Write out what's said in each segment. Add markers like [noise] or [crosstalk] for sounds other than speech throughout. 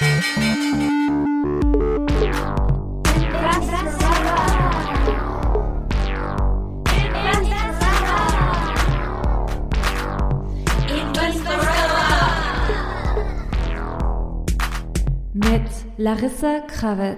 Mit Larissa Krawitz.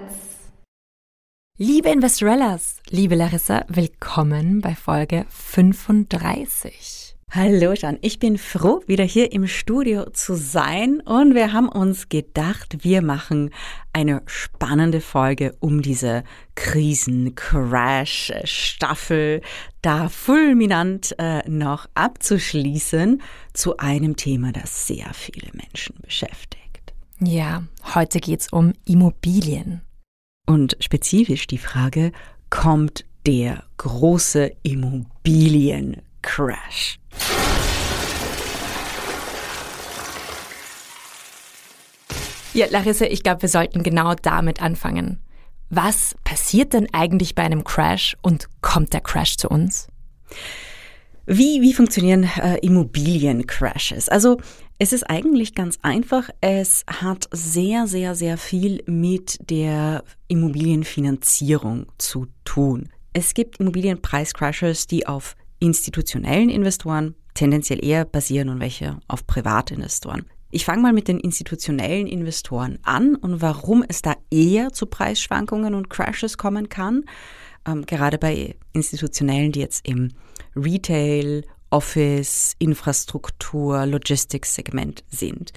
Liebe Investorellas, liebe Larissa, willkommen bei Folge 35. Hallo Jan, ich bin froh, wieder hier im Studio zu sein und wir haben uns gedacht, wir machen eine spannende Folge um diese Krisen-Crash-Staffel da fulminant äh, noch abzuschließen zu einem Thema, das sehr viele Menschen beschäftigt. Ja, heute geht's um Immobilien. Und spezifisch die Frage, kommt der große Immobiliencrash? Ja, Larissa, ich glaube, wir sollten genau damit anfangen. Was passiert denn eigentlich bei einem Crash und kommt der Crash zu uns? Wie, wie funktionieren äh, Immobiliencrashes? Also es ist eigentlich ganz einfach. Es hat sehr, sehr, sehr viel mit der Immobilienfinanzierung zu tun. Es gibt Immobilienpreiscrashes, die auf institutionellen Investoren tendenziell eher basieren und welche auf Privatinvestoren. Ich fange mal mit den institutionellen Investoren an und warum es da eher zu Preisschwankungen und Crashes kommen kann. Ähm, gerade bei institutionellen, die jetzt im Retail, Office, Infrastruktur, Logistics-Segment sind.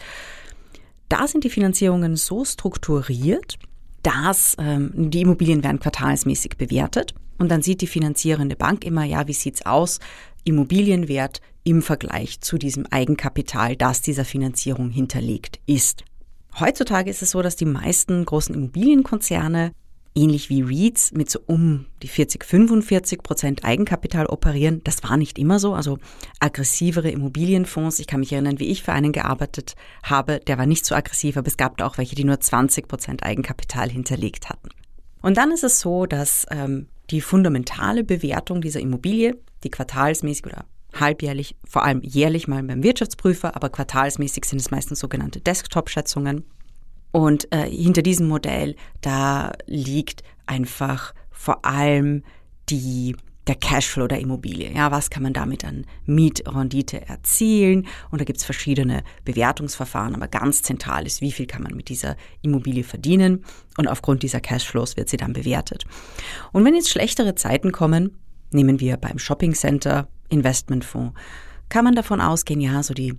Da sind die Finanzierungen so strukturiert, dass ähm, die Immobilien werden quartalsmäßig bewertet und dann sieht die finanzierende Bank immer, ja, wie sieht's aus? Immobilienwert im Vergleich zu diesem Eigenkapital, das dieser Finanzierung hinterlegt ist. Heutzutage ist es so, dass die meisten großen Immobilienkonzerne ähnlich wie REITs mit so um die 40, 45 Prozent Eigenkapital operieren. Das war nicht immer so. Also aggressivere Immobilienfonds. Ich kann mich erinnern, wie ich für einen gearbeitet habe. Der war nicht so aggressiv, aber es gab auch welche, die nur 20 Prozent Eigenkapital hinterlegt hatten. Und dann ist es so, dass ähm, die fundamentale Bewertung dieser Immobilie, die quartalsmäßig oder halbjährlich, vor allem jährlich mal beim Wirtschaftsprüfer, aber quartalsmäßig sind es meistens sogenannte Desktop-Schätzungen. Und äh, hinter diesem Modell, da liegt einfach vor allem die der Cashflow der Immobilie. Ja, was kann man damit an Mietrendite erzielen? Und da gibt's verschiedene Bewertungsverfahren, aber ganz zentral ist, wie viel kann man mit dieser Immobilie verdienen? Und aufgrund dieser Cashflows wird sie dann bewertet. Und wenn jetzt schlechtere Zeiten kommen, nehmen wir beim Shopping Center Investmentfonds, kann man davon ausgehen, ja, so die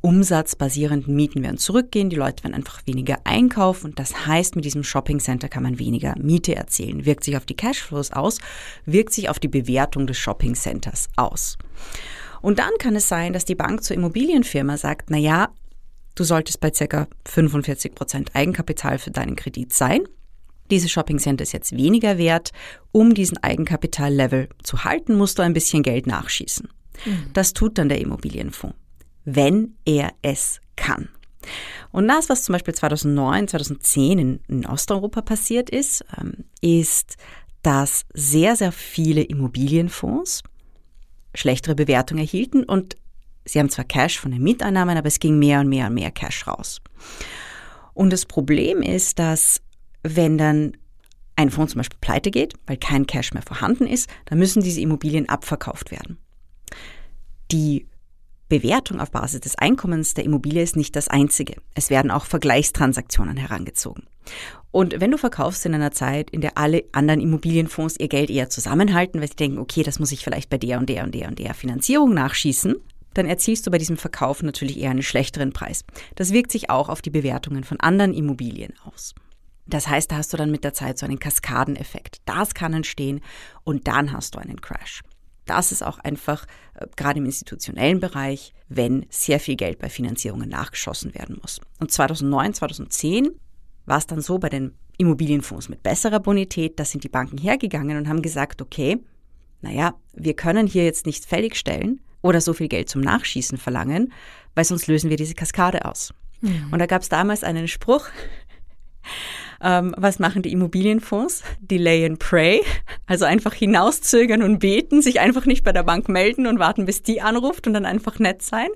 umsatzbasierenden Mieten werden zurückgehen, die Leute werden einfach weniger einkaufen und das heißt, mit diesem Shopping Center kann man weniger Miete erzielen. Wirkt sich auf die Cashflows aus, wirkt sich auf die Bewertung des Shopping Centers aus. Und dann kann es sein, dass die Bank zur Immobilienfirma sagt, na ja, du solltest bei ca. 45 Prozent Eigenkapital für deinen Kredit sein. Dieses Shopping Center ist jetzt weniger wert. Um diesen Eigenkapitallevel zu halten, musst du ein bisschen Geld nachschießen. Mhm. Das tut dann der Immobilienfonds wenn er es kann. Und das, was zum Beispiel 2009, 2010 in, in Osteuropa passiert ist, ähm, ist, dass sehr, sehr viele Immobilienfonds schlechtere Bewertungen erhielten und sie haben zwar Cash von den Mieteinnahmen, aber es ging mehr und mehr und mehr Cash raus. Und das Problem ist, dass wenn dann ein Fonds zum Beispiel pleite geht, weil kein Cash mehr vorhanden ist, dann müssen diese Immobilien abverkauft werden. Die Bewertung auf Basis des Einkommens der Immobilie ist nicht das einzige. Es werden auch Vergleichstransaktionen herangezogen. Und wenn du verkaufst in einer Zeit, in der alle anderen Immobilienfonds ihr Geld eher zusammenhalten, weil sie denken, okay, das muss ich vielleicht bei der und der und der und der Finanzierung nachschießen, dann erzielst du bei diesem Verkauf natürlich eher einen schlechteren Preis. Das wirkt sich auch auf die Bewertungen von anderen Immobilien aus. Das heißt, da hast du dann mit der Zeit so einen Kaskadeneffekt. Das kann entstehen und dann hast du einen Crash das ist auch einfach äh, gerade im institutionellen Bereich, wenn sehr viel Geld bei Finanzierungen nachgeschossen werden muss. Und 2009, 2010 war es dann so bei den Immobilienfonds mit besserer Bonität, da sind die Banken hergegangen und haben gesagt, okay, naja, wir können hier jetzt nicht fälligstellen oder so viel Geld zum Nachschießen verlangen, weil sonst lösen wir diese Kaskade aus. Mhm. Und da gab es damals einen Spruch, ähm, was machen die Immobilienfonds? Delay and pray. Also einfach hinauszögern und beten, sich einfach nicht bei der Bank melden und warten, bis die anruft und dann einfach nett sein.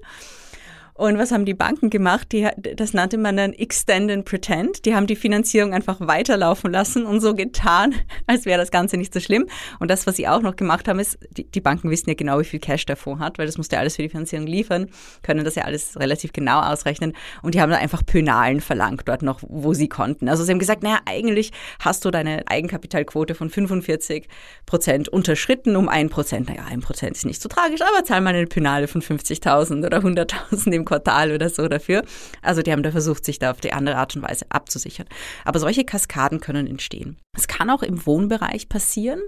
Und was haben die Banken gemacht? Die, das nannte man dann Extend and Pretend. Die haben die Finanzierung einfach weiterlaufen lassen und so getan, [laughs] als wäre das Ganze nicht so schlimm. Und das, was sie auch noch gemacht haben, ist, die, die Banken wissen ja genau, wie viel Cash der Fonds hat, weil das musste ja alles für die Finanzierung liefern, können das ja alles relativ genau ausrechnen. Und die haben dann einfach Pönalen verlangt dort noch, wo sie konnten. Also sie haben gesagt, naja, eigentlich hast du deine Eigenkapitalquote von 45 Prozent unterschritten um ein Prozent. Naja, ein Prozent ist nicht so tragisch, aber zahl mal eine Pönale von 50.000 oder 100.000 im Quartal oder so dafür. Also die haben da versucht, sich da auf die andere Art und Weise abzusichern. Aber solche Kaskaden können entstehen. Es kann auch im Wohnbereich passieren,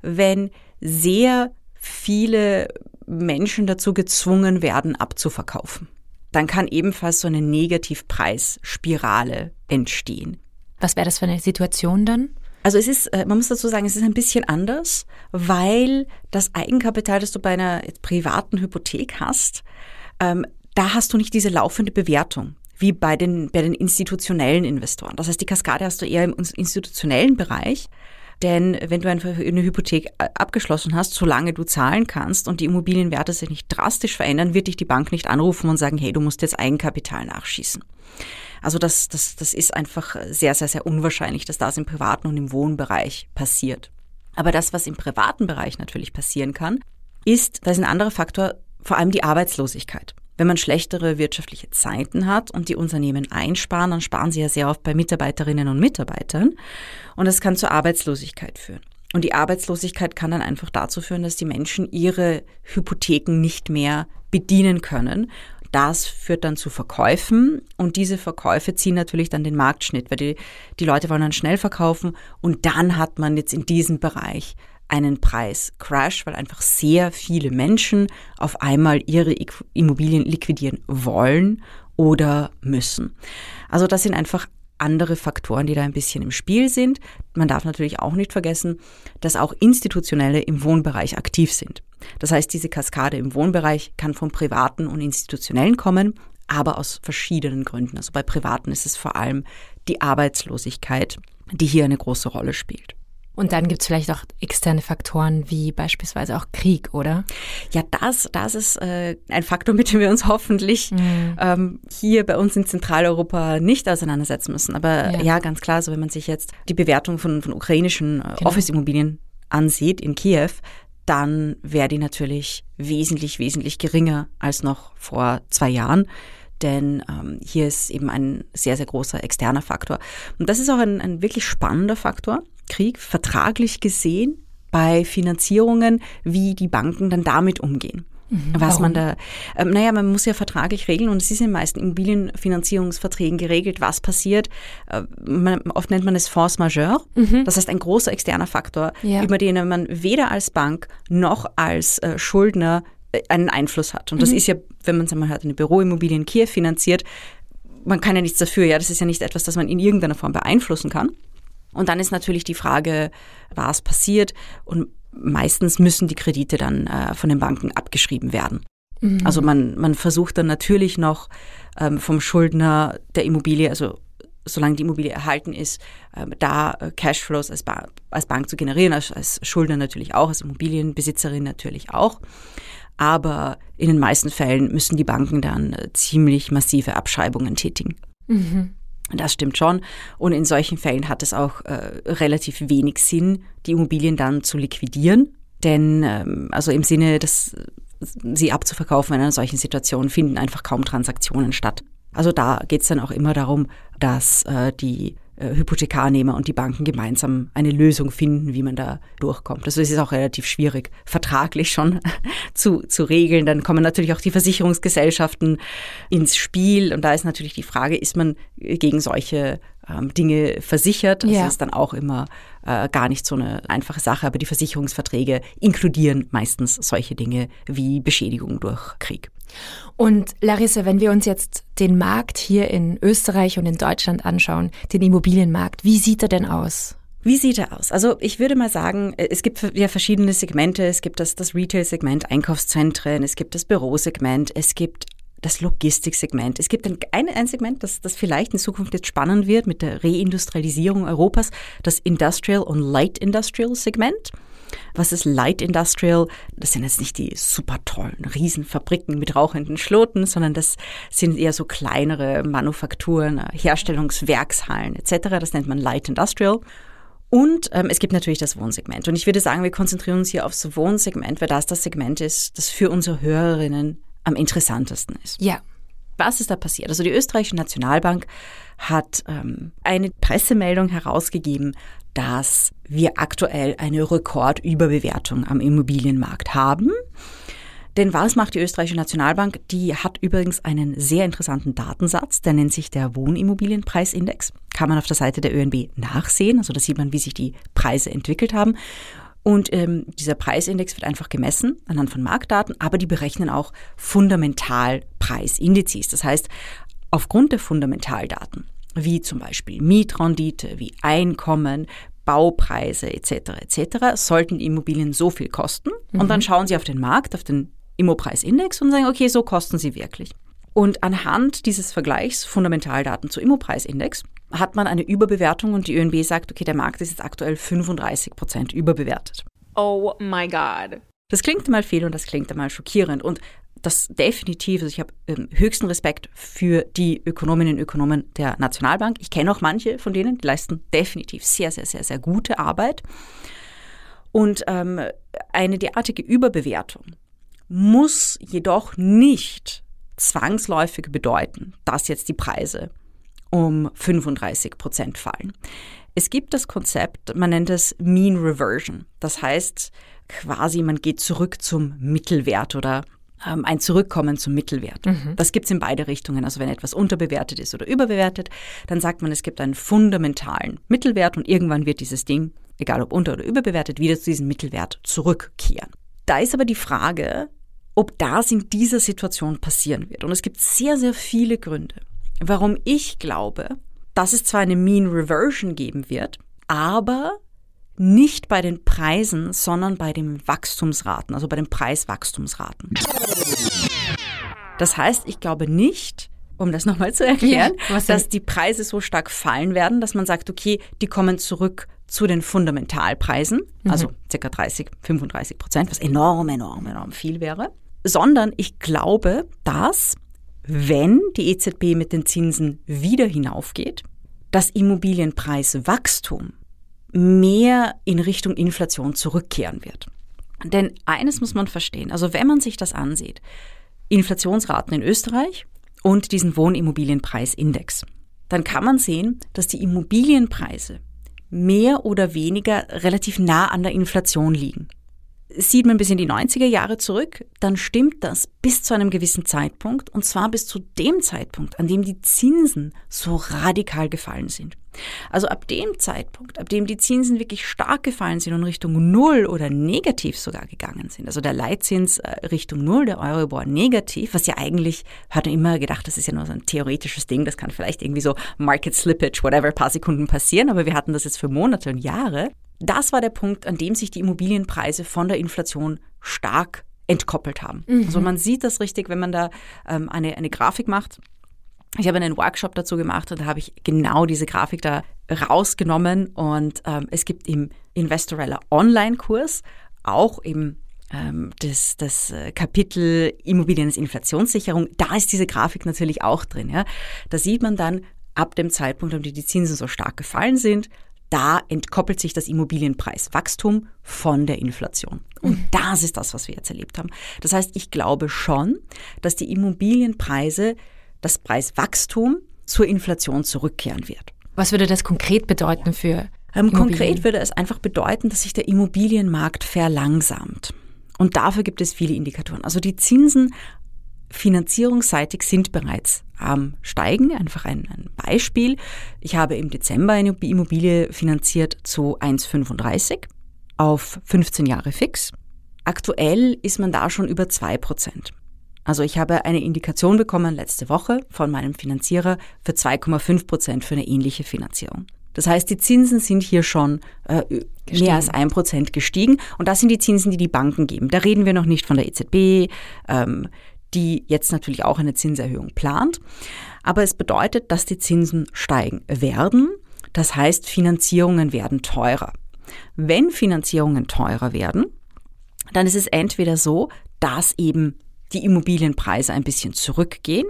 wenn sehr viele Menschen dazu gezwungen werden, abzuverkaufen. Dann kann ebenfalls so eine Negativpreisspirale entstehen. Was wäre das für eine Situation dann? Also es ist, äh, man muss dazu sagen, es ist ein bisschen anders, weil das Eigenkapital, das du bei einer privaten Hypothek hast, ähm, da hast du nicht diese laufende Bewertung wie bei den, bei den institutionellen Investoren. Das heißt, die Kaskade hast du eher im institutionellen Bereich. Denn wenn du eine Hypothek abgeschlossen hast, solange du zahlen kannst und die Immobilienwerte sich nicht drastisch verändern, wird dich die Bank nicht anrufen und sagen, hey, du musst jetzt Eigenkapital nachschießen. Also das, das, das ist einfach sehr, sehr, sehr unwahrscheinlich, dass das im privaten und im Wohnbereich passiert. Aber das, was im privaten Bereich natürlich passieren kann, ist, da ist ein anderer Faktor, vor allem die Arbeitslosigkeit. Wenn man schlechtere wirtschaftliche Zeiten hat und die Unternehmen einsparen, dann sparen sie ja sehr oft bei Mitarbeiterinnen und Mitarbeitern. Und das kann zur Arbeitslosigkeit führen. Und die Arbeitslosigkeit kann dann einfach dazu führen, dass die Menschen ihre Hypotheken nicht mehr bedienen können das führt dann zu Verkäufen und diese Verkäufe ziehen natürlich dann den Marktschnitt, weil die, die Leute wollen dann schnell verkaufen und dann hat man jetzt in diesem Bereich einen Preiscrash, weil einfach sehr viele Menschen auf einmal ihre Immobilien liquidieren wollen oder müssen. Also das sind einfach andere Faktoren, die da ein bisschen im Spiel sind. Man darf natürlich auch nicht vergessen, dass auch Institutionelle im Wohnbereich aktiv sind. Das heißt, diese Kaskade im Wohnbereich kann von privaten und institutionellen kommen, aber aus verschiedenen Gründen. Also bei privaten ist es vor allem die Arbeitslosigkeit, die hier eine große Rolle spielt. Und dann gibt es vielleicht auch externe Faktoren wie beispielsweise auch Krieg, oder? Ja, das, das ist äh, ein Faktor, mit dem wir uns hoffentlich mhm. ähm, hier bei uns in Zentraleuropa nicht auseinandersetzen müssen. Aber ja, ja ganz klar, so wenn man sich jetzt die Bewertung von, von ukrainischen äh, genau. Office-Immobilien ansieht in Kiew, dann wäre die natürlich wesentlich, wesentlich geringer als noch vor zwei Jahren. Denn ähm, hier ist eben ein sehr, sehr großer externer Faktor. Und das ist auch ein, ein wirklich spannender Faktor, Krieg, vertraglich gesehen bei Finanzierungen, wie die Banken dann damit umgehen. Mhm. Was Warum? man da, ähm, naja, man muss ja vertraglich regeln und es ist in den meisten Immobilienfinanzierungsverträgen geregelt, was passiert. Äh, man, oft nennt man es Force Majeure. Mhm. Das heißt, ein großer externer Faktor, ja. über den man weder als Bank noch als äh, Schuldner äh, einen Einfluss hat. Und das mhm. ist ja, wenn man es einmal hat, eine Büroimmobilie in Kiew finanziert, man kann ja nichts dafür, ja, das ist ja nicht etwas, das man in irgendeiner Form beeinflussen kann. Und dann ist natürlich die Frage, was passiert und meistens müssen die Kredite dann äh, von den Banken abgeschrieben werden. Mhm. Also man, man versucht dann natürlich noch ähm, vom Schuldner der Immobilie, also solange die Immobilie erhalten ist, äh, da Cashflows als, ba als Bank zu generieren, als, als Schuldner natürlich auch, als Immobilienbesitzerin natürlich auch. Aber in den meisten Fällen müssen die Banken dann äh, ziemlich massive Abschreibungen tätigen. Mhm. Das stimmt schon. Und in solchen Fällen hat es auch äh, relativ wenig Sinn, die Immobilien dann zu liquidieren. Denn ähm, also im Sinne, dass sie abzuverkaufen in einer solchen Situation finden einfach kaum Transaktionen statt. Also da geht es dann auch immer darum, dass äh, die Hypothekarnehmer und die Banken gemeinsam eine Lösung finden, wie man da durchkommt. Also es ist auch relativ schwierig, vertraglich schon [laughs] zu, zu regeln. Dann kommen natürlich auch die Versicherungsgesellschaften ins Spiel. Und da ist natürlich die Frage, ist man gegen solche ähm, Dinge versichert? Das ja. ist dann auch immer äh, gar nicht so eine einfache Sache. Aber die Versicherungsverträge inkludieren meistens solche Dinge wie Beschädigung durch Krieg. Und Larissa, wenn wir uns jetzt den Markt hier in Österreich und in Deutschland anschauen, den Immobilienmarkt, wie sieht er denn aus? Wie sieht er aus? Also ich würde mal sagen, es gibt ja verschiedene Segmente. Es gibt das, das Retail-Segment, Einkaufszentren, es gibt das Bürosegment, es gibt das Logistiksegment. Es gibt ein, ein, Segment, das, das vielleicht in Zukunft jetzt spannend wird mit der Reindustrialisierung Europas, das Industrial und Light Industrial Segment. Was ist Light Industrial? Das sind jetzt nicht die super tollen Riesenfabriken mit rauchenden Schloten, sondern das sind eher so kleinere Manufakturen, Herstellungswerkshallen etc. Das nennt man Light Industrial. Und ähm, es gibt natürlich das Wohnsegment. Und ich würde sagen, wir konzentrieren uns hier aufs Wohnsegment, weil das das Segment ist, das für unsere Hörerinnen am interessantesten ist. Ja. Was ist da passiert? Also die österreichische Nationalbank hat ähm, eine Pressemeldung herausgegeben, dass wir aktuell eine Rekordüberbewertung am Immobilienmarkt haben. Denn was macht die österreichische Nationalbank? Die hat übrigens einen sehr interessanten Datensatz, der nennt sich der Wohnimmobilienpreisindex. Kann man auf der Seite der ÖNB nachsehen. Also da sieht man, wie sich die Preise entwickelt haben. Und ähm, dieser Preisindex wird einfach gemessen anhand von Marktdaten, aber die berechnen auch Fundamentalpreisindizes. Das heißt, aufgrund der Fundamentaldaten, wie zum Beispiel Mietrendite, wie Einkommen, Baupreise etc. etc., sollten die Immobilien so viel kosten. Mhm. Und dann schauen sie auf den Markt, auf den Immopreisindex und sagen, okay, so kosten sie wirklich. Und anhand dieses Vergleichs Fundamentaldaten zu Immopreisindex hat man eine Überbewertung und die ÖNB sagt, okay, der Markt ist jetzt aktuell 35 Prozent überbewertet. Oh my God. Das klingt mal viel und das klingt einmal schockierend. Und das definitiv, also ich habe ähm, höchsten Respekt für die Ökonominnen und Ökonomen der Nationalbank. Ich kenne auch manche von denen, die leisten definitiv sehr, sehr, sehr, sehr gute Arbeit. Und ähm, eine derartige Überbewertung muss jedoch nicht zwangsläufig bedeuten, dass jetzt die Preise um 35 Prozent fallen. Es gibt das Konzept, man nennt es Mean Reversion. Das heißt quasi, man geht zurück zum Mittelwert oder ähm, ein Zurückkommen zum Mittelwert. Mhm. Das gibt es in beide Richtungen. Also wenn etwas unterbewertet ist oder überbewertet, dann sagt man, es gibt einen fundamentalen Mittelwert und irgendwann wird dieses Ding, egal ob unter- oder überbewertet, wieder zu diesem Mittelwert zurückkehren. Da ist aber die Frage, ob das in dieser Situation passieren wird. Und es gibt sehr, sehr viele Gründe, warum ich glaube, dass es zwar eine Mean Reversion geben wird, aber nicht bei den Preisen, sondern bei den Wachstumsraten, also bei den Preiswachstumsraten. Das heißt, ich glaube nicht, um das nochmal zu erklären, ja, dass die Preise so stark fallen werden, dass man sagt, okay, die kommen zurück zu den Fundamentalpreisen, mhm. also circa 30, 35 Prozent, was enorm, enorm, enorm viel wäre, sondern ich glaube, dass wenn die EZB mit den Zinsen wieder hinaufgeht, das Immobilienpreiswachstum mehr in Richtung Inflation zurückkehren wird. Denn eines muss man verstehen, also wenn man sich das ansieht, Inflationsraten in Österreich und diesen Wohnimmobilienpreisindex, dann kann man sehen, dass die Immobilienpreise mehr oder weniger relativ nah an der Inflation liegen sieht man bis in die 90er Jahre zurück, dann stimmt das bis zu einem gewissen Zeitpunkt und zwar bis zu dem Zeitpunkt, an dem die Zinsen so radikal gefallen sind. Also ab dem Zeitpunkt, ab dem die Zinsen wirklich stark gefallen sind und Richtung Null oder negativ sogar gegangen sind, also der Leitzins äh, Richtung Null, der Euribor negativ, was ja eigentlich, hat man immer gedacht, das ist ja nur so ein theoretisches Ding, das kann vielleicht irgendwie so Market Slippage, whatever, paar Sekunden passieren, aber wir hatten das jetzt für Monate und Jahre. Das war der Punkt, an dem sich die Immobilienpreise von der Inflation stark entkoppelt haben. Mhm. Also man sieht das richtig, wenn man da ähm, eine, eine Grafik macht. Ich habe einen Workshop dazu gemacht und da habe ich genau diese Grafik da rausgenommen und ähm, es gibt im Investorella Online-Kurs auch im ähm, das, das äh, Kapitel Immobilien als Inflationssicherung, da ist diese Grafik natürlich auch drin. Ja. Da sieht man dann ab dem Zeitpunkt, an dem die Zinsen so stark gefallen sind, da entkoppelt sich das Immobilienpreiswachstum von der Inflation. Und mhm. das ist das, was wir jetzt erlebt haben. Das heißt, ich glaube schon, dass die Immobilienpreise, das Preiswachstum zur Inflation zurückkehren wird. Was würde das konkret bedeuten für ähm, Konkret würde es einfach bedeuten, dass sich der Immobilienmarkt verlangsamt. Und dafür gibt es viele Indikatoren. Also die Zinsen finanzierungsseitig sind bereits am Steigen. Einfach ein, ein, Beispiel. Ich habe im Dezember eine Immobilie finanziert zu 1,35 auf 15 Jahre fix. Aktuell ist man da schon über 2 Prozent. Also ich habe eine Indikation bekommen letzte Woche von meinem Finanzierer für 2,5 Prozent für eine ähnliche Finanzierung. Das heißt, die Zinsen sind hier schon äh, mehr als ein Prozent gestiegen. Und das sind die Zinsen, die die Banken geben. Da reden wir noch nicht von der EZB. Ähm, die jetzt natürlich auch eine Zinserhöhung plant. Aber es bedeutet, dass die Zinsen steigen werden. Das heißt, Finanzierungen werden teurer. Wenn Finanzierungen teurer werden, dann ist es entweder so, dass eben die Immobilienpreise ein bisschen zurückgehen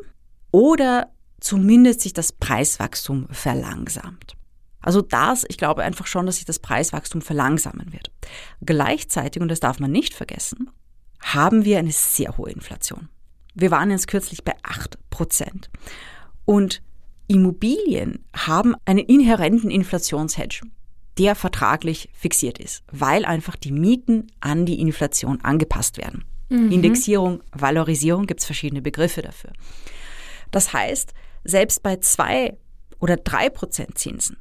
oder zumindest sich das Preiswachstum verlangsamt. Also das, ich glaube einfach schon, dass sich das Preiswachstum verlangsamen wird. Gleichzeitig, und das darf man nicht vergessen, haben wir eine sehr hohe Inflation. Wir waren jetzt kürzlich bei 8 Prozent. Und Immobilien haben einen inhärenten Inflationshedge, der vertraglich fixiert ist, weil einfach die Mieten an die Inflation angepasst werden. Mhm. Indexierung, Valorisierung gibt es verschiedene Begriffe dafür. Das heißt, selbst bei zwei oder drei Prozent Zinsen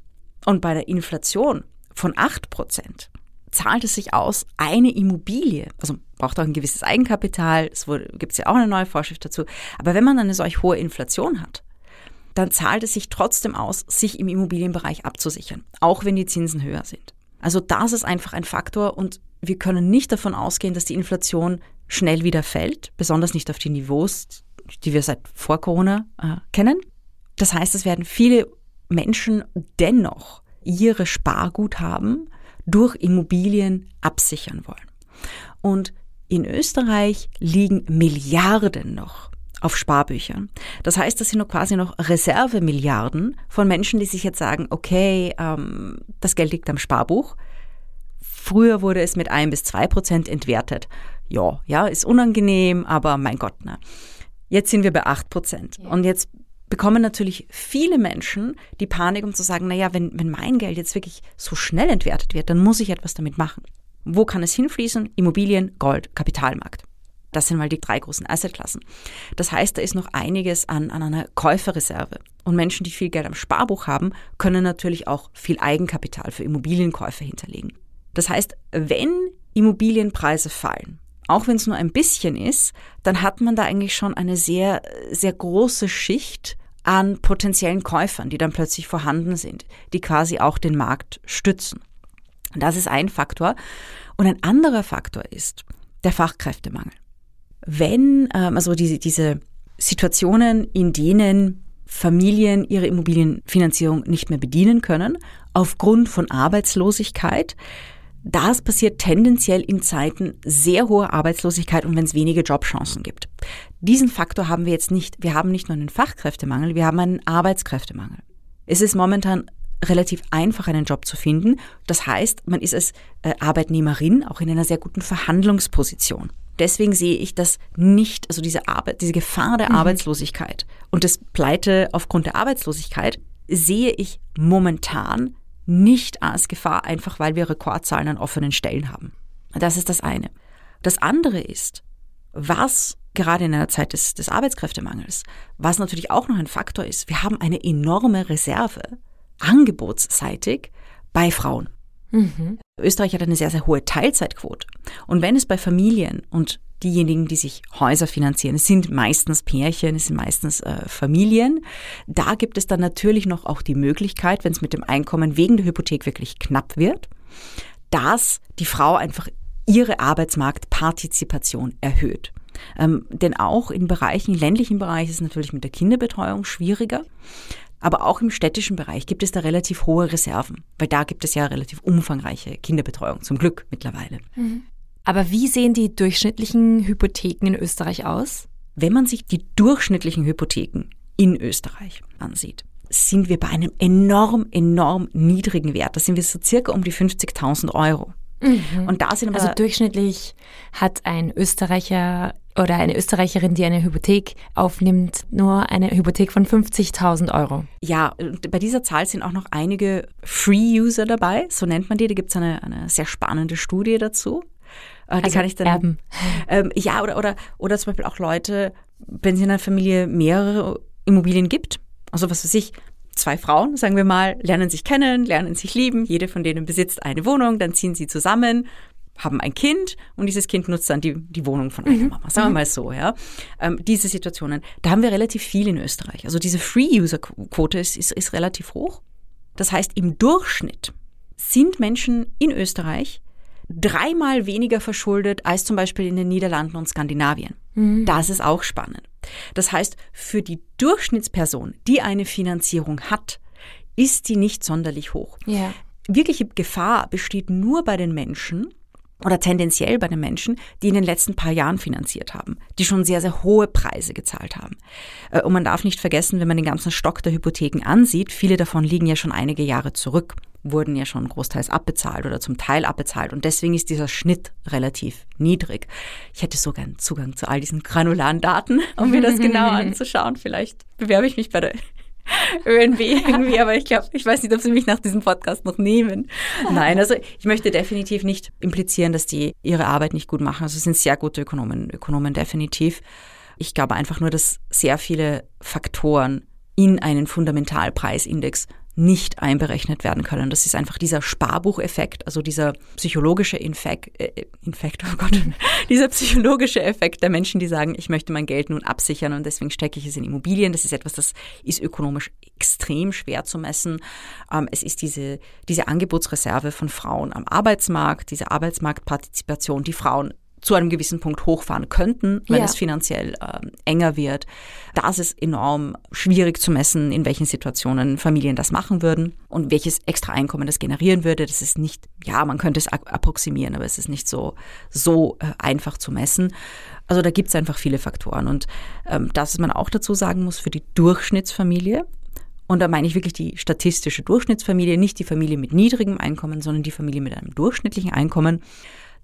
und bei der Inflation von acht Prozent zahlt es sich aus, eine Immobilie, also braucht auch ein gewisses Eigenkapital, es gibt ja auch eine neue Vorschrift dazu, aber wenn man eine solch hohe Inflation hat, dann zahlt es sich trotzdem aus, sich im Immobilienbereich abzusichern, auch wenn die Zinsen höher sind. Also das ist einfach ein Faktor und wir können nicht davon ausgehen, dass die Inflation schnell wieder fällt, besonders nicht auf die Niveaus, die wir seit vor Corona äh, kennen. Das heißt, es werden viele Menschen dennoch ihre Sparguthaben durch Immobilien absichern wollen. Und in Österreich liegen Milliarden noch auf Sparbüchern. Das heißt, das sind noch quasi noch Reservemilliarden von Menschen, die sich jetzt sagen, okay, ähm, das Geld liegt am Sparbuch. Früher wurde es mit ein bis zwei Prozent entwertet. Ja, ja, ist unangenehm, aber mein Gott, ne. Jetzt sind wir bei acht Prozent. Ja. Und jetzt bekommen natürlich viele Menschen die Panik, um zu sagen, naja, wenn, wenn mein Geld jetzt wirklich so schnell entwertet wird, dann muss ich etwas damit machen. Wo kann es hinfließen? Immobilien, Gold, Kapitalmarkt. Das sind mal die drei großen Assetklassen. Das heißt, da ist noch einiges an, an einer Käuferreserve. Und Menschen, die viel Geld am Sparbuch haben, können natürlich auch viel Eigenkapital für Immobilienkäufe hinterlegen. Das heißt, wenn Immobilienpreise fallen, auch wenn es nur ein bisschen ist, dann hat man da eigentlich schon eine sehr, sehr große Schicht an potenziellen Käufern, die dann plötzlich vorhanden sind, die quasi auch den Markt stützen. Das ist ein Faktor. Und ein anderer Faktor ist der Fachkräftemangel. Wenn, ähm, also diese, diese Situationen, in denen Familien ihre Immobilienfinanzierung nicht mehr bedienen können, aufgrund von Arbeitslosigkeit, das passiert tendenziell in Zeiten sehr hoher Arbeitslosigkeit und wenn es wenige Jobchancen gibt. Diesen Faktor haben wir jetzt nicht. Wir haben nicht nur einen Fachkräftemangel, wir haben einen Arbeitskräftemangel. Es ist momentan relativ einfach, einen Job zu finden. Das heißt, man ist als äh, Arbeitnehmerin auch in einer sehr guten Verhandlungsposition. Deswegen sehe ich das nicht, also diese Arbeit, diese Gefahr der mhm. Arbeitslosigkeit und das Pleite aufgrund der Arbeitslosigkeit sehe ich momentan nicht als Gefahr, einfach weil wir Rekordzahlen an offenen Stellen haben. Das ist das eine. Das andere ist, was gerade in einer Zeit des, des Arbeitskräftemangels, was natürlich auch noch ein Faktor ist, wir haben eine enorme Reserve angebotsseitig bei Frauen. Mhm. Österreich hat eine sehr, sehr hohe Teilzeitquote. Und wenn es bei Familien und diejenigen, die sich Häuser finanzieren, sind meistens Pärchen, es sind meistens äh, Familien, da gibt es dann natürlich noch auch die Möglichkeit, wenn es mit dem Einkommen wegen der Hypothek wirklich knapp wird, dass die Frau einfach ihre Arbeitsmarktpartizipation erhöht. Ähm, denn auch in Bereichen, in ländlichen Bereichen ist es natürlich mit der Kinderbetreuung schwieriger. Aber auch im städtischen Bereich gibt es da relativ hohe Reserven, weil da gibt es ja relativ umfangreiche Kinderbetreuung, zum Glück mittlerweile. Mhm. Aber wie sehen die durchschnittlichen Hypotheken in Österreich aus? Wenn man sich die durchschnittlichen Hypotheken in Österreich ansieht, sind wir bei einem enorm, enorm niedrigen Wert. Da sind wir so circa um die 50.000 Euro. Mhm. Und da sind aber also durchschnittlich hat ein Österreicher oder eine Österreicherin, die eine Hypothek aufnimmt, nur eine Hypothek von 50.000 Euro. Ja, bei dieser Zahl sind auch noch einige Free-User dabei, so nennt man die. Da gibt es eine, eine sehr spannende Studie dazu. Äh, die also kann ich dann. Erben. Ähm, ja, oder, oder, oder zum Beispiel auch Leute, wenn es in einer Familie mehrere Immobilien gibt, also was weiß ich, zwei Frauen, sagen wir mal, lernen sich kennen, lernen sich lieben, jede von denen besitzt eine Wohnung, dann ziehen sie zusammen, haben ein Kind und dieses Kind nutzt dann die, die Wohnung von einer mhm. Mama. Sagen wir mhm. mal so, ja. Ähm, diese Situationen, da haben wir relativ viel in Österreich. Also diese Free-User-Quote ist, ist, ist relativ hoch. Das heißt, im Durchschnitt sind Menschen in Österreich dreimal weniger verschuldet als zum Beispiel in den Niederlanden und Skandinavien. Mhm. Das ist auch spannend. Das heißt, für die Durchschnittsperson, die eine Finanzierung hat, ist die nicht sonderlich hoch. Ja. wirkliche Gefahr besteht nur bei den Menschen, oder tendenziell bei den Menschen, die in den letzten paar Jahren finanziert haben, die schon sehr, sehr hohe Preise gezahlt haben. Äh, und man darf nicht vergessen, wenn man den ganzen Stock der Hypotheken ansieht, viele davon liegen ja schon einige Jahre zurück, wurden ja schon großteils abbezahlt oder zum Teil abbezahlt. Und deswegen ist dieser Schnitt relativ niedrig. Ich hätte so gern Zugang zu all diesen granularen Daten, um mir das [laughs] genau anzuschauen. Vielleicht bewerbe ich mich bei der ÖNB irgendwie, aber ich glaube, ich weiß nicht, ob sie mich nach diesem Podcast noch nehmen. Nein, also ich möchte definitiv nicht implizieren, dass die ihre Arbeit nicht gut machen. Also es sind sehr gute Ökonomen, Ökonomen definitiv. Ich glaube einfach nur, dass sehr viele Faktoren in einen Fundamentalpreisindex nicht einberechnet werden können. Das ist einfach dieser Sparbucheffekt, also dieser psychologische Infekt, äh, Infekt, oh Gott, [laughs] dieser psychologische Effekt der Menschen, die sagen, ich möchte mein Geld nun absichern und deswegen stecke ich es in Immobilien. Das ist etwas, das ist ökonomisch extrem schwer zu messen. Ähm, es ist diese, diese Angebotsreserve von Frauen am Arbeitsmarkt, diese Arbeitsmarktpartizipation, die Frauen zu einem gewissen Punkt hochfahren könnten, wenn ja. es finanziell äh, enger wird. Da ist es enorm schwierig zu messen, in welchen Situationen Familien das machen würden und welches extra Einkommen das generieren würde. Das ist nicht, ja, man könnte es approximieren, aber es ist nicht so, so äh, einfach zu messen. Also da gibt es einfach viele Faktoren. Und ähm, das, was man auch dazu sagen muss, für die Durchschnittsfamilie, und da meine ich wirklich die statistische Durchschnittsfamilie, nicht die Familie mit niedrigem Einkommen, sondern die Familie mit einem durchschnittlichen Einkommen,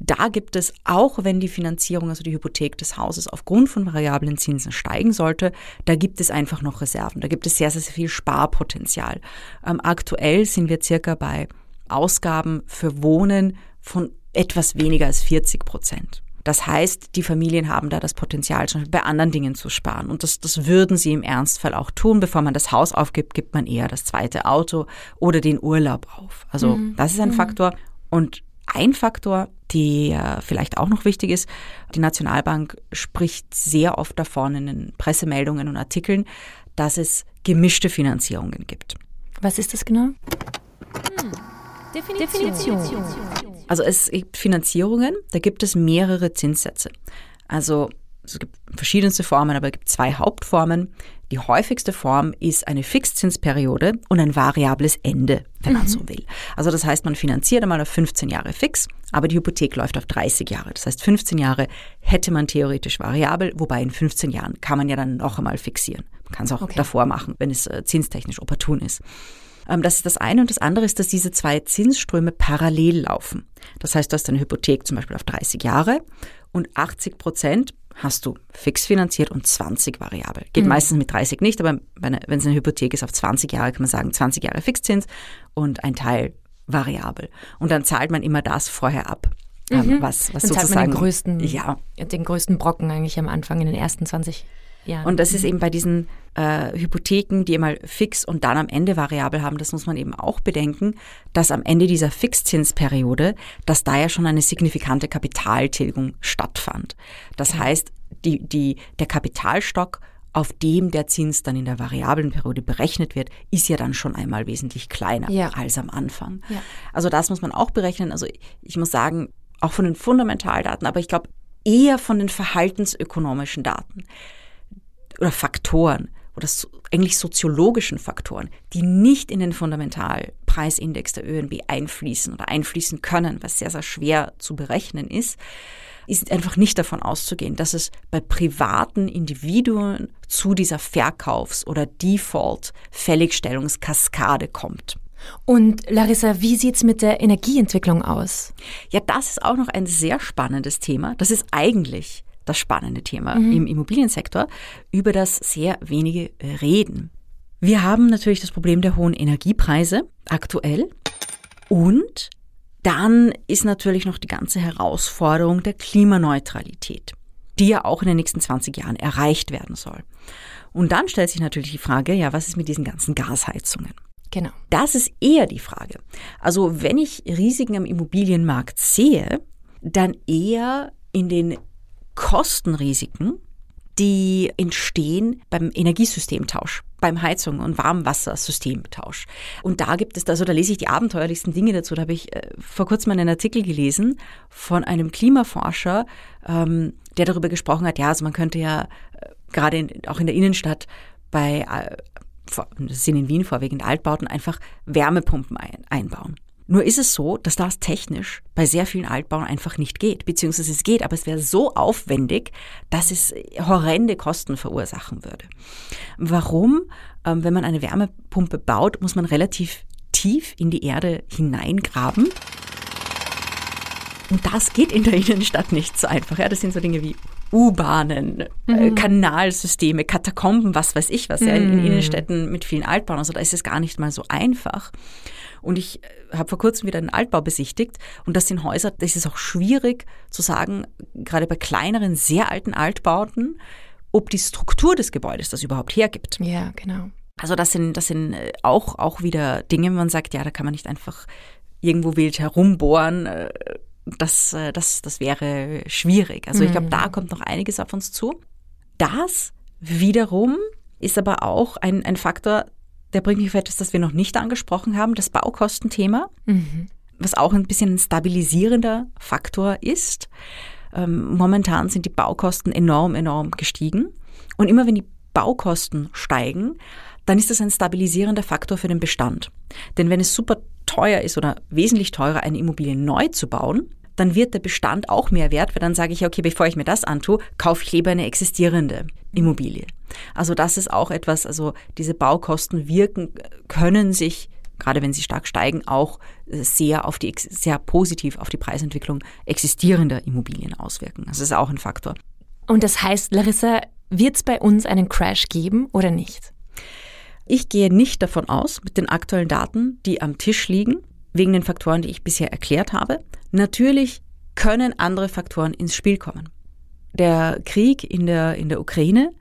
da gibt es, auch wenn die Finanzierung, also die Hypothek des Hauses aufgrund von variablen Zinsen steigen sollte, da gibt es einfach noch Reserven. Da gibt es sehr, sehr, sehr viel Sparpotenzial. Ähm, aktuell sind wir circa bei Ausgaben für Wohnen von etwas weniger als 40 Prozent. Das heißt, die Familien haben da das Potenzial, Beispiel bei anderen Dingen zu sparen. Und das, das würden sie im Ernstfall auch tun. Bevor man das Haus aufgibt, gibt man eher das zweite Auto oder den Urlaub auf. Also mhm. das ist ein mhm. Faktor. Und ein Faktor, der vielleicht auch noch wichtig ist, die Nationalbank spricht sehr oft davon in den Pressemeldungen und Artikeln, dass es gemischte Finanzierungen gibt. Was ist das genau? Hm. Definition. Definition. Also es gibt Finanzierungen, da gibt es mehrere Zinssätze. Also es gibt verschiedenste Formen, aber es gibt zwei Hauptformen. Die häufigste Form ist eine Fixzinsperiode und ein variables Ende, wenn man mhm. so will. Also das heißt, man finanziert einmal auf 15 Jahre fix, aber die Hypothek läuft auf 30 Jahre. Das heißt, 15 Jahre hätte man theoretisch variabel, wobei in 15 Jahren kann man ja dann noch einmal fixieren. Man kann es auch okay. davor machen, wenn es äh, zinstechnisch opportun ist. Ähm, das ist das eine. Und das andere ist, dass diese zwei Zinsströme parallel laufen. Das heißt, du hast eine Hypothek zum Beispiel auf 30 Jahre und 80 Prozent hast du fix finanziert und 20 variabel. Geht mhm. meistens mit 30 nicht, aber wenn es eine Hypothek ist auf 20 Jahre, kann man sagen 20 Jahre Fixzins und ein Teil variabel. Und dann zahlt man immer das vorher ab. Ähm, mhm. Was, was dann sozusagen, man den größten, ja. den größten Brocken eigentlich am Anfang in den ersten 20 Jahren. Und das ist eben bei diesen äh, Hypotheken, die einmal fix und dann am Ende variabel haben, das muss man eben auch bedenken, dass am Ende dieser Fixzinsperiode, dass da ja schon eine signifikante Kapitaltilgung stattfand. Das heißt, die, die, der Kapitalstock auf dem der Zins dann in der variablen Periode berechnet wird, ist ja dann schon einmal wesentlich kleiner ja. als am Anfang. Ja. Also das muss man auch berechnen. Also ich muss sagen, auch von den Fundamentaldaten, aber ich glaube eher von den verhaltensökonomischen Daten oder Faktoren oder eigentlich soziologischen Faktoren, die nicht in den Fundamentalpreisindex der ÖNB einfließen oder einfließen können, was sehr, sehr schwer zu berechnen ist, ist einfach nicht davon auszugehen, dass es bei privaten Individuen zu dieser Verkaufs- oder Default-Fälligstellungskaskade kommt. Und Larissa, wie sieht's mit der Energieentwicklung aus? Ja, das ist auch noch ein sehr spannendes Thema. Das ist eigentlich das spannende Thema mhm. im Immobiliensektor, über das sehr wenige reden. Wir haben natürlich das Problem der hohen Energiepreise aktuell und dann ist natürlich noch die ganze Herausforderung der Klimaneutralität, die ja auch in den nächsten 20 Jahren erreicht werden soll. Und dann stellt sich natürlich die Frage, ja, was ist mit diesen ganzen Gasheizungen? Genau. Das ist eher die Frage. Also wenn ich Risiken am Immobilienmarkt sehe, dann eher in den Kostenrisiken, die entstehen beim Energiesystemtausch, beim Heizung- und Warmwassersystemtausch. Und da gibt es, also da lese ich die abenteuerlichsten Dinge dazu. Da habe ich äh, vor kurzem einen Artikel gelesen von einem Klimaforscher, ähm, der darüber gesprochen hat, ja, also man könnte ja äh, gerade in, auch in der Innenstadt bei, äh, das sind in Wien vorwiegend Altbauten, einfach Wärmepumpen ein, einbauen. Nur ist es so, dass das technisch bei sehr vielen Altbauen einfach nicht geht, beziehungsweise es geht, aber es wäre so aufwendig, dass es horrende Kosten verursachen würde. Warum? Ähm, wenn man eine Wärmepumpe baut, muss man relativ tief in die Erde hineingraben. Und das geht in der Innenstadt nicht so einfach. Ja, das sind so Dinge wie U-Bahnen, äh, mhm. Kanalsysteme, Katakomben, was weiß ich was, ja, in, in mhm. Innenstädten mit vielen Altbauen. Also da ist es gar nicht mal so einfach. Und ich äh, habe vor kurzem wieder einen Altbau besichtigt und das sind Häuser, das ist auch schwierig zu sagen, gerade bei kleineren, sehr alten Altbauten, ob die Struktur des Gebäudes das überhaupt hergibt. Ja, genau. Also das sind, das sind äh, auch, auch wieder Dinge, wenn man sagt, ja, da kann man nicht einfach irgendwo wild herumbohren. Äh, das, das, das wäre schwierig. Also ich glaube, da mhm. kommt noch einiges auf uns zu. Das wiederum ist aber auch ein, ein Faktor, der bringt mich auf etwas, das wir noch nicht angesprochen haben, das Baukostenthema, mhm. was auch ein bisschen ein stabilisierender Faktor ist. Ähm, momentan sind die Baukosten enorm, enorm gestiegen. Und immer wenn die Baukosten steigen, dann ist das ein stabilisierender Faktor für den Bestand. Denn wenn es super teuer ist oder wesentlich teurer, eine Immobilie neu zu bauen, dann wird der Bestand auch mehr wert, weil dann sage ich, okay, bevor ich mir das antue, kaufe ich lieber eine existierende Immobilie. Also das ist auch etwas, also diese Baukosten wirken, können sich gerade wenn sie stark steigen, auch sehr auf die, sehr positiv auf die Preisentwicklung existierender Immobilien auswirken. Das ist auch ein Faktor. Und das heißt, Larissa, wird es bei uns einen Crash geben oder nicht? Ich gehe nicht davon aus, mit den aktuellen Daten, die am Tisch liegen, wegen den Faktoren, die ich bisher erklärt habe. Natürlich können andere Faktoren ins Spiel kommen. Der Krieg in der, in der Ukraine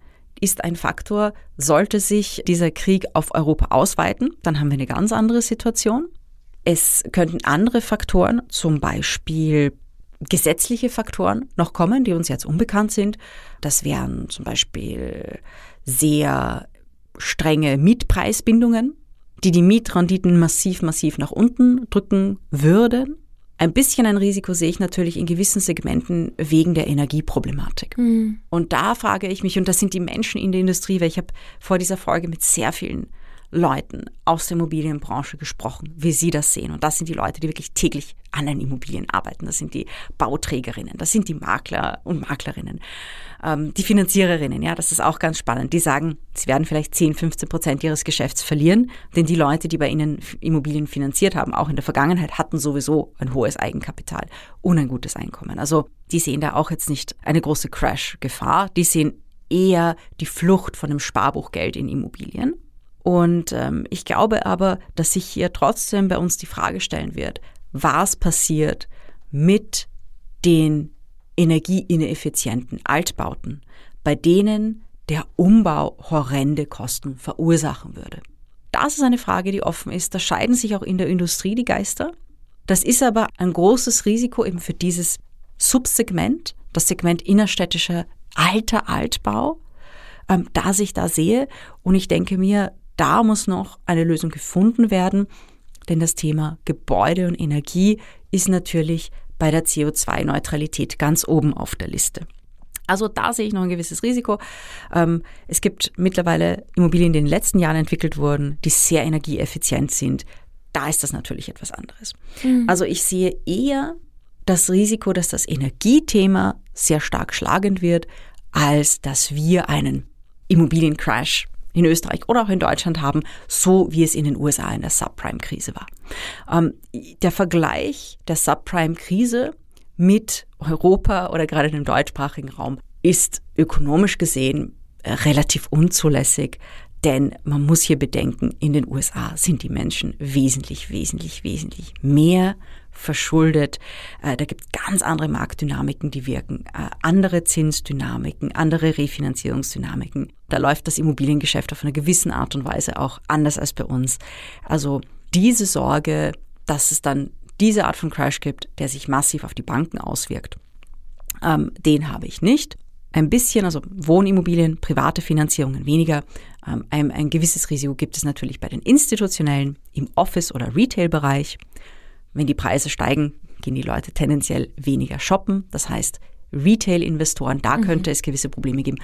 ist ein Faktor, sollte sich dieser Krieg auf Europa ausweiten, dann haben wir eine ganz andere Situation. Es könnten andere Faktoren, zum Beispiel gesetzliche Faktoren, noch kommen, die uns jetzt unbekannt sind. Das wären zum Beispiel sehr strenge Mietpreisbindungen, die die Mietrenditen massiv, massiv nach unten drücken würden. Ein bisschen ein Risiko sehe ich natürlich in gewissen Segmenten wegen der Energieproblematik. Mhm. Und da frage ich mich, und das sind die Menschen in der Industrie, weil ich habe vor dieser Folge mit sehr vielen Leuten aus der Immobilienbranche gesprochen, wie sie das sehen. Und das sind die Leute, die wirklich täglich an den Immobilien arbeiten. Das sind die Bauträgerinnen, das sind die Makler und Maklerinnen, ähm, die Finanziererinnen. Ja, das ist auch ganz spannend. Die sagen, sie werden vielleicht 10, 15 Prozent ihres Geschäfts verlieren, denn die Leute, die bei ihnen Immobilien finanziert haben, auch in der Vergangenheit, hatten sowieso ein hohes Eigenkapital und ein gutes Einkommen. Also die sehen da auch jetzt nicht eine große Crash-Gefahr. Die sehen eher die Flucht von dem Sparbuchgeld in Immobilien. Und ähm, ich glaube aber, dass sich hier trotzdem bei uns die Frage stellen wird, was passiert mit den energieineffizienten Altbauten, bei denen der Umbau horrende Kosten verursachen würde. Das ist eine Frage, die offen ist. Da scheiden sich auch in der Industrie die Geister. Das ist aber ein großes Risiko eben für dieses Subsegment, das Segment innerstädtischer alter Altbau, ähm, da sich da sehe. Und ich denke mir, da muss noch eine Lösung gefunden werden, denn das Thema Gebäude und Energie ist natürlich bei der CO2-Neutralität ganz oben auf der Liste. Also da sehe ich noch ein gewisses Risiko. Ähm, es gibt mittlerweile Immobilien, die in den letzten Jahren entwickelt wurden, die sehr energieeffizient sind. Da ist das natürlich etwas anderes. Mhm. Also ich sehe eher das Risiko, dass das Energiethema sehr stark schlagend wird, als dass wir einen Immobiliencrash in Österreich oder auch in Deutschland haben, so wie es in den USA in der Subprime-Krise war. Ähm, der Vergleich der Subprime-Krise mit Europa oder gerade dem deutschsprachigen Raum ist ökonomisch gesehen äh, relativ unzulässig, denn man muss hier bedenken, in den USA sind die Menschen wesentlich, wesentlich, wesentlich mehr verschuldet. Äh, da gibt es ganz andere Marktdynamiken, die wirken, äh, andere Zinsdynamiken, andere Refinanzierungsdynamiken. Da läuft das Immobiliengeschäft auf eine gewissen Art und Weise auch anders als bei uns. Also diese Sorge, dass es dann diese Art von Crash gibt, der sich massiv auf die Banken auswirkt, ähm, den habe ich nicht. Ein bisschen, also Wohnimmobilien, private Finanzierungen weniger. Ähm, ein, ein gewisses Risiko gibt es natürlich bei den institutionellen, im Office- oder Retail-Bereich. Wenn die Preise steigen, gehen die Leute tendenziell weniger shoppen. Das heißt, Retail-Investoren, da mhm. könnte es gewisse Probleme geben.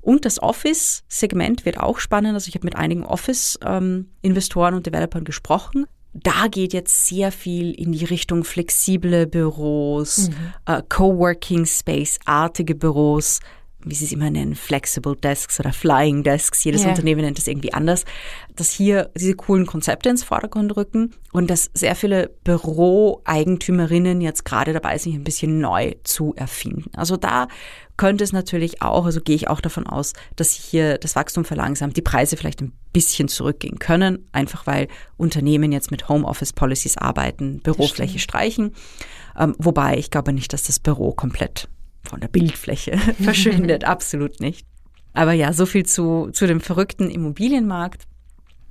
Und das Office-Segment wird auch spannend. Also ich habe mit einigen Office-Investoren und Developern gesprochen. da geht jetzt sehr viel in die Richtung flexible Büros, mhm. äh, Coworking Space-artige Büros, wie sie es immer nennen, Flexible Desks oder Flying Desks. Jedes yeah. Unternehmen nennt es irgendwie anders. Dass hier diese coolen Konzepte ins Vordergrund rücken und dass sehr viele Büroeigentümerinnen jetzt gerade dabei sind, sich ein bisschen neu zu erfinden. Also da könnte es natürlich auch, also gehe ich auch davon aus, dass hier das Wachstum verlangsamt, die Preise vielleicht ein bisschen zurückgehen können, einfach weil Unternehmen jetzt mit Homeoffice Policies arbeiten, Bürofläche streichen. Ähm, wobei ich glaube nicht, dass das Büro komplett von der Bildfläche [laughs] verschwindet, [laughs] absolut nicht. Aber ja, so viel zu, zu dem verrückten Immobilienmarkt.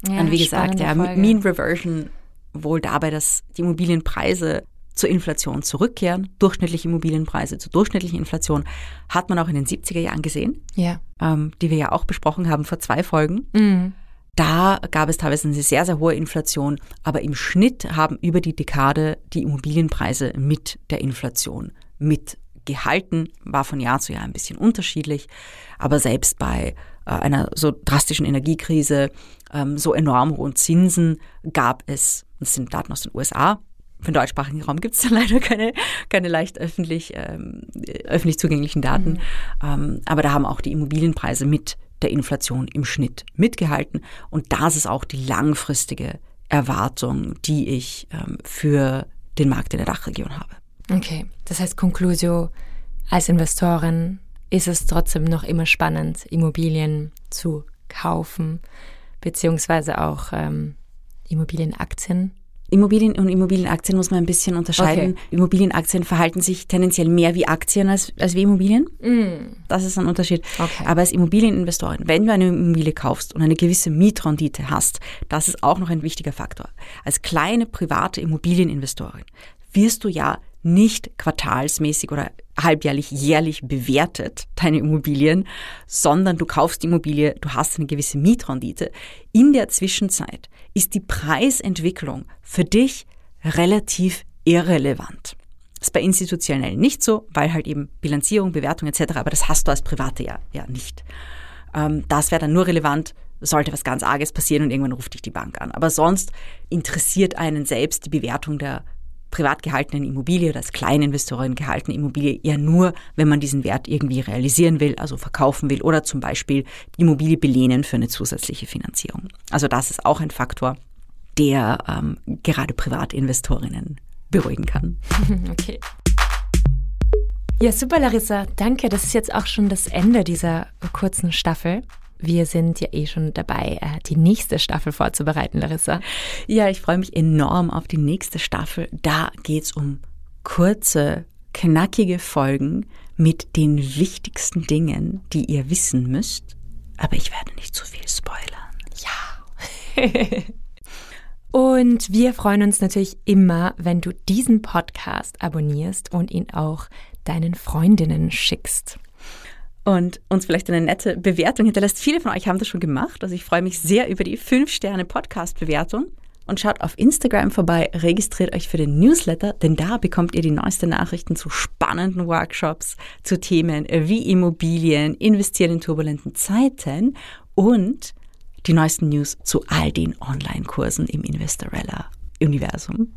Ja, Und wie gesagt, ja, Folge. Mean Reversion wohl dabei, dass die Immobilienpreise zur Inflation zurückkehren, durchschnittliche Immobilienpreise zur durchschnittlichen Inflation, hat man auch in den 70er Jahren gesehen, ja. ähm, die wir ja auch besprochen haben vor zwei Folgen. Mhm. Da gab es teilweise eine sehr, sehr hohe Inflation, aber im Schnitt haben über die Dekade die Immobilienpreise mit der Inflation mit gehalten, war von Jahr zu Jahr ein bisschen unterschiedlich, aber selbst bei äh, einer so drastischen Energiekrise, ähm, so enorm hohen Zinsen gab es, das sind Daten aus den USA, für den deutschsprachigen Raum gibt es da [laughs] leider keine, keine leicht öffentlich, ähm, öffentlich zugänglichen Daten, mhm. ähm, aber da haben auch die Immobilienpreise mit der Inflation im Schnitt mitgehalten und das ist auch die langfristige Erwartung, die ich ähm, für den Markt in der Dachregion habe. Okay, das heißt Conclusio, als Investorin ist es trotzdem noch immer spannend, Immobilien zu kaufen, beziehungsweise auch ähm, Immobilienaktien Immobilien und Immobilienaktien muss man ein bisschen unterscheiden. Okay. Immobilienaktien verhalten sich tendenziell mehr wie Aktien als, als wie Immobilien. Mm. Das ist ein Unterschied. Okay. Aber als Immobilieninvestorin, wenn du eine Immobilie kaufst und eine gewisse Mietrendite hast, das ist auch noch ein wichtiger Faktor. Als kleine private Immobilieninvestorin wirst du ja nicht quartalsmäßig oder halbjährlich, jährlich bewertet, deine Immobilien, sondern du kaufst die Immobilie, du hast eine gewisse Mietrendite. In der Zwischenzeit ist die Preisentwicklung für dich relativ irrelevant. Das ist bei institutionellen nicht so, weil halt eben Bilanzierung, Bewertung etc., aber das hast du als Private ja, ja nicht. Ähm, das wäre dann nur relevant, sollte was ganz Arges passieren und irgendwann ruft dich die Bank an. Aber sonst interessiert einen selbst die Bewertung der privat gehaltenen Immobilie oder als Kleininvestorin gehaltene Immobilie ja nur, wenn man diesen Wert irgendwie realisieren will, also verkaufen will oder zum Beispiel die Immobilie belehnen für eine zusätzliche Finanzierung. Also das ist auch ein Faktor, der ähm, gerade Privatinvestorinnen beruhigen kann. [laughs] Okay. Ja, super, Larissa. Danke. Das ist jetzt auch schon das Ende dieser kurzen Staffel. Wir sind ja eh schon dabei, äh, die nächste Staffel vorzubereiten, Larissa. Ja, ich freue mich enorm auf die nächste Staffel. Da geht es um kurze, knackige Folgen mit den wichtigsten Dingen, die ihr wissen müsst. Aber ich werde nicht zu viel spoilern. Ja. [laughs] Und wir freuen uns natürlich immer, wenn du diesen Podcast abonnierst und ihn auch deinen Freundinnen schickst und uns vielleicht eine nette Bewertung hinterlässt. Viele von euch haben das schon gemacht. Also ich freue mich sehr über die 5-Sterne-Podcast-Bewertung. Und schaut auf Instagram vorbei, registriert euch für den Newsletter, denn da bekommt ihr die neuesten Nachrichten zu spannenden Workshops, zu Themen wie Immobilien, investieren in turbulenten Zeiten und die neuesten News zu all den Online-Kursen im Investorella-Universum.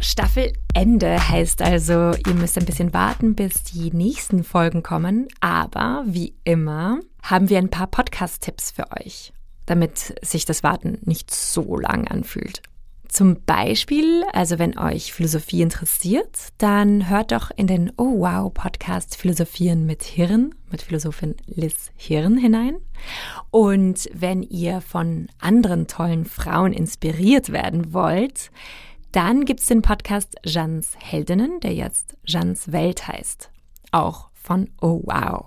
Staffelende heißt also, ihr müsst ein bisschen warten, bis die nächsten Folgen kommen. Aber wie immer haben wir ein paar Podcast-Tipps für euch, damit sich das Warten nicht so lang anfühlt. Zum Beispiel, also wenn euch Philosophie interessiert, dann hört doch in den Oh Wow Podcast Philosophieren mit Hirn, mit Philosophin Liz Hirn hinein. Und wenn ihr von anderen tollen Frauen inspiriert werden wollt, dann gibt es den Podcast Jans Heldinnen, der jetzt Jans Welt heißt. Auch von Oh Wow.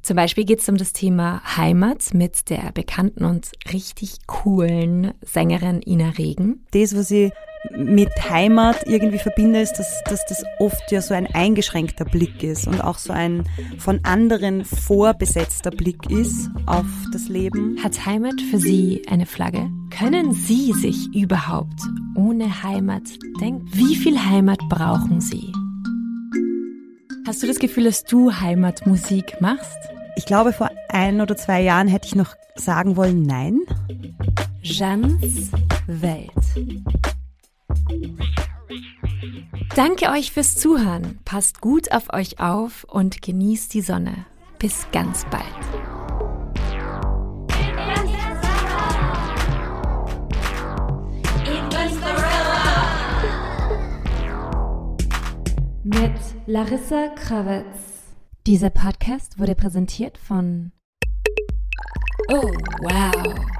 Zum Beispiel geht es um das Thema Heimat mit der bekannten und richtig coolen Sängerin Ina Regen. Das, was ich mit Heimat irgendwie verbinde, ist, dass, dass das oft ja so ein eingeschränkter Blick ist und auch so ein von anderen vorbesetzter Blick ist auf das Leben. Hat Heimat für Sie eine Flagge? Können Sie sich überhaupt ohne Heimat denken? Wie viel Heimat brauchen Sie? Hast du das Gefühl, dass du Heimatmusik machst? Ich glaube, vor ein oder zwei Jahren hätte ich noch sagen wollen, nein. Jeans Welt. Danke euch fürs Zuhören. Passt gut auf euch auf und genießt die Sonne. Bis ganz bald. Mit Larissa Krawitz. Dieser Podcast wurde präsentiert von Oh, wow.